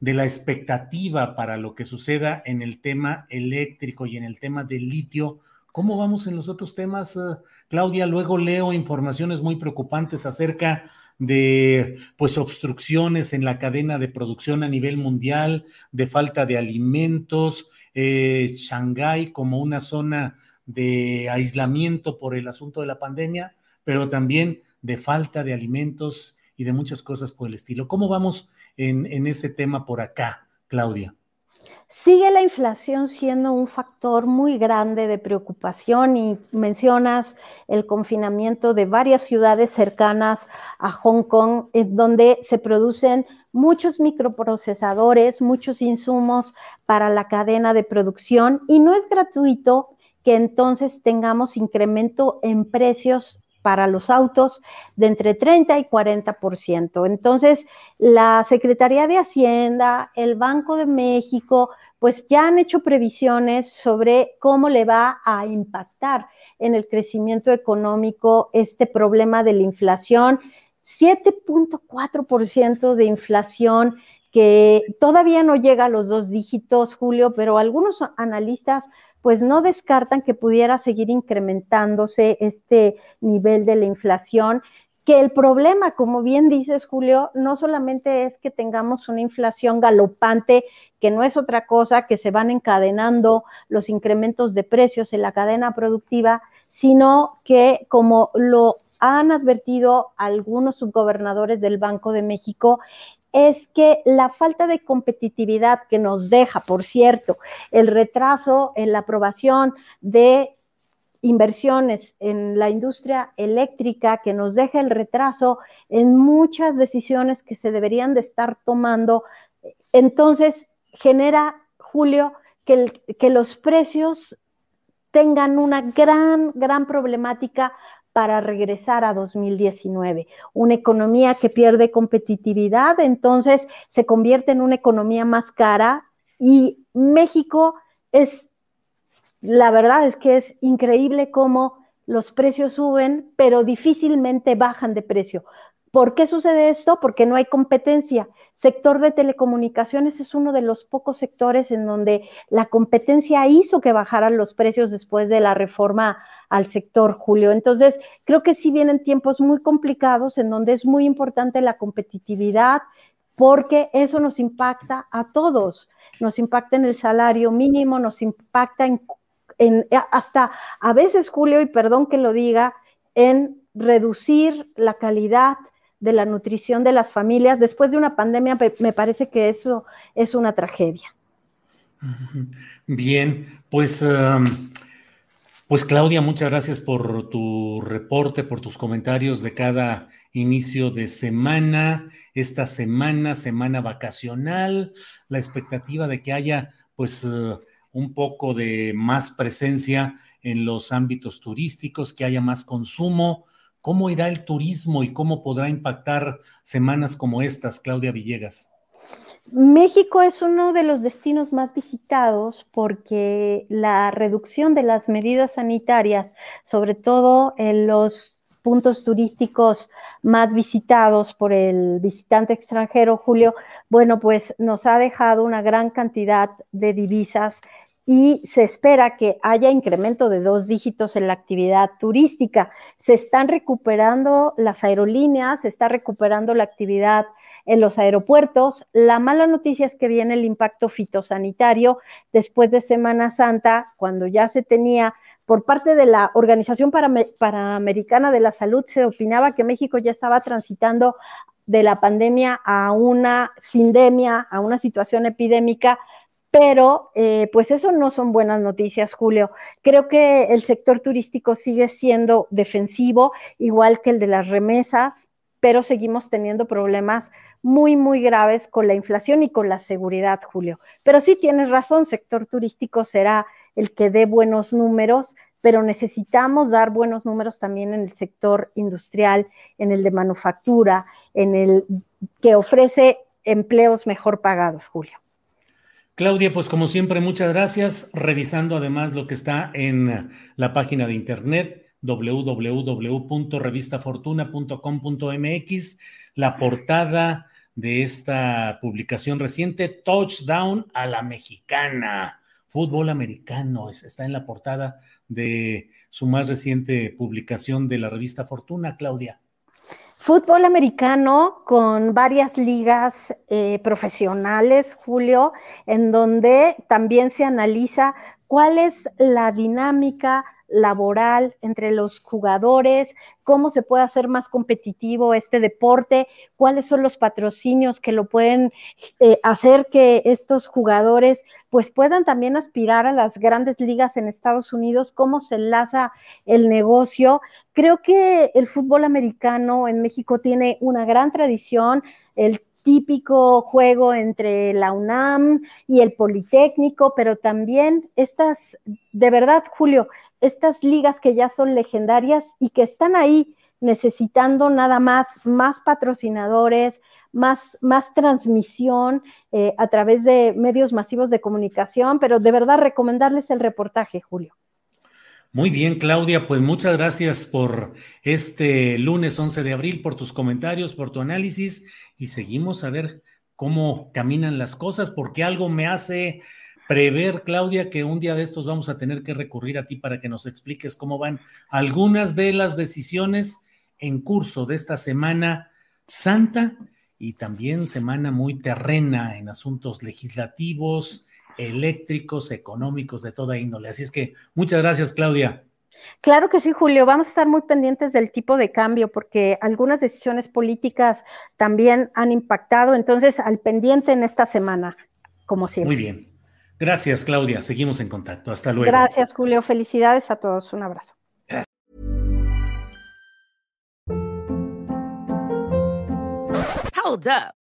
de la expectativa para lo que suceda en el tema eléctrico y en el tema del litio. ¿Cómo vamos en los otros temas, uh, Claudia? Luego leo informaciones muy preocupantes acerca de pues obstrucciones en la cadena de producción a nivel mundial, de falta de alimentos, eh, Shanghái como una zona de aislamiento por el asunto de la pandemia, pero también de falta de alimentos y de muchas cosas por el estilo. ¿Cómo vamos en, ese tema por acá, Claudia? Sigue la inflación siendo un factor muy grande de preocupación y mencionas el confinamiento de varias ciudades cercanas a Hong Kong, en donde se producen muchos microprocesadores, muchos insumos para la cadena de producción y no es gratuito que entonces tengamos incremento en precios para los autos de entre 30 y 40%. Entonces, la Secretaría de Hacienda, el Banco de México, pues ya han hecho previsiones sobre cómo le va a impactar en el crecimiento económico este problema de la inflación. 7.4% de inflación que todavía no llega a los dos dígitos, Julio, pero algunos analistas pues no descartan que pudiera seguir incrementándose este nivel de la inflación, que el problema, como bien dices, Julio, no solamente es que tengamos una inflación galopante, que no es otra cosa, que se van encadenando los incrementos de precios en la cadena productiva, sino que, como lo han advertido algunos subgobernadores del Banco de México, es que la falta de competitividad que nos deja, por cierto, el retraso en la aprobación de inversiones en la industria eléctrica, que nos deja el retraso en muchas decisiones que se deberían de estar tomando, entonces genera, Julio, que, los precios tengan una gran, gran problemática para regresar a 2019. Una economía que pierde competitividad, entonces se convierte en una economía más cara y México es, la verdad es que es increíble cómo los precios suben, pero difícilmente bajan de precio. ¿Por qué sucede esto? Porque no hay competencia. Sector de telecomunicaciones es uno de los pocos sectores en donde la competencia hizo que bajaran los precios después de la reforma al sector, Julio. Entonces, creo que sí vienen tiempos muy complicados en donde es muy importante la competitividad porque eso nos impacta a todos. Nos impacta en el salario mínimo, nos impacta en, en hasta a veces, Julio, y perdón que lo diga, en reducir la calidad de la nutrición de las familias. Después de una pandemia, me parece que eso es una tragedia. Bien, pues, um, pues Claudia, muchas gracias por tu reporte, por tus comentarios de cada inicio de semana, esta semana, semana vacacional, la expectativa de que haya pues uh, un poco de más presencia en los ámbitos turísticos, que haya más consumo, ¿Cómo irá el turismo y cómo podrá impactar semanas como estas, Claudia Villegas? México es uno de los destinos más visitados porque la reducción de las medidas sanitarias, sobre todo en los puntos turísticos más visitados por el visitante extranjero, Julio, bueno, pues nos ha dejado una gran cantidad de divisas y se espera que haya incremento de dos dígitos en la actividad turística. Se están recuperando las aerolíneas, se está recuperando la actividad en los aeropuertos. La mala noticia es que viene el impacto fitosanitario después de Semana Santa, cuando ya se tenía por parte de la Organización Panamericana de la Salud, se opinaba que México ya estaba transitando de la pandemia a una sindemia, a una situación epidémica pero eh, pues eso no son buenas noticias, Julio. Creo que el sector turístico sigue siendo defensivo, igual que el de las remesas, pero seguimos teniendo problemas muy, muy graves con la inflación y con la seguridad, Julio. Pero sí tienes razón, sector turístico será el que dé buenos números, pero necesitamos dar buenos números también en el sector industrial, en el de manufactura, en el que ofrece empleos mejor pagados, Julio. Claudia, pues como siempre, muchas gracias. Revisando además lo que está en la página de internet www.revistafortuna.com.mx, la portada de esta publicación reciente, Touchdown a la Mexicana, fútbol americano, está en la portada de su más reciente publicación de la revista Fortuna, Claudia. Fútbol americano con varias ligas eh, profesionales, Julio, en donde también se analiza cuál es la dinámica laboral entre los jugadores, cómo se puede hacer más competitivo este deporte, cuáles son los patrocinios que lo pueden eh, hacer que estos jugadores pues puedan también aspirar a las grandes ligas en Estados Unidos, cómo se enlaza el negocio. Creo que el fútbol americano en México tiene una gran tradición, el típico juego entre la UNAM y el Politécnico, pero también estas, de verdad, Julio, estas ligas que ya son legendarias y que están ahí necesitando nada más más patrocinadores, más, más transmisión eh, a través de medios masivos de comunicación, pero de verdad recomendarles el reportaje, Julio. Muy bien, Claudia, pues muchas gracias por este lunes 11 de abril, por tus comentarios, por tu análisis y seguimos a ver cómo caminan las cosas, porque algo me hace prever, Claudia, que un día de estos vamos a tener que recurrir a ti para que nos expliques cómo van algunas de las decisiones en curso de esta semana santa y también semana muy terrena en asuntos legislativos, eléctricos, económicos, de toda índole. Así es que muchas gracias, Claudia. Claro que sí, Julio. Vamos a estar muy pendientes del tipo de cambio porque algunas decisiones políticas también han impactado. Entonces, al pendiente en esta semana, como siempre. Muy bien. Gracias, Claudia. Seguimos en contacto. Hasta luego. Gracias, Julio. Felicidades a todos. Un abrazo. Hold up.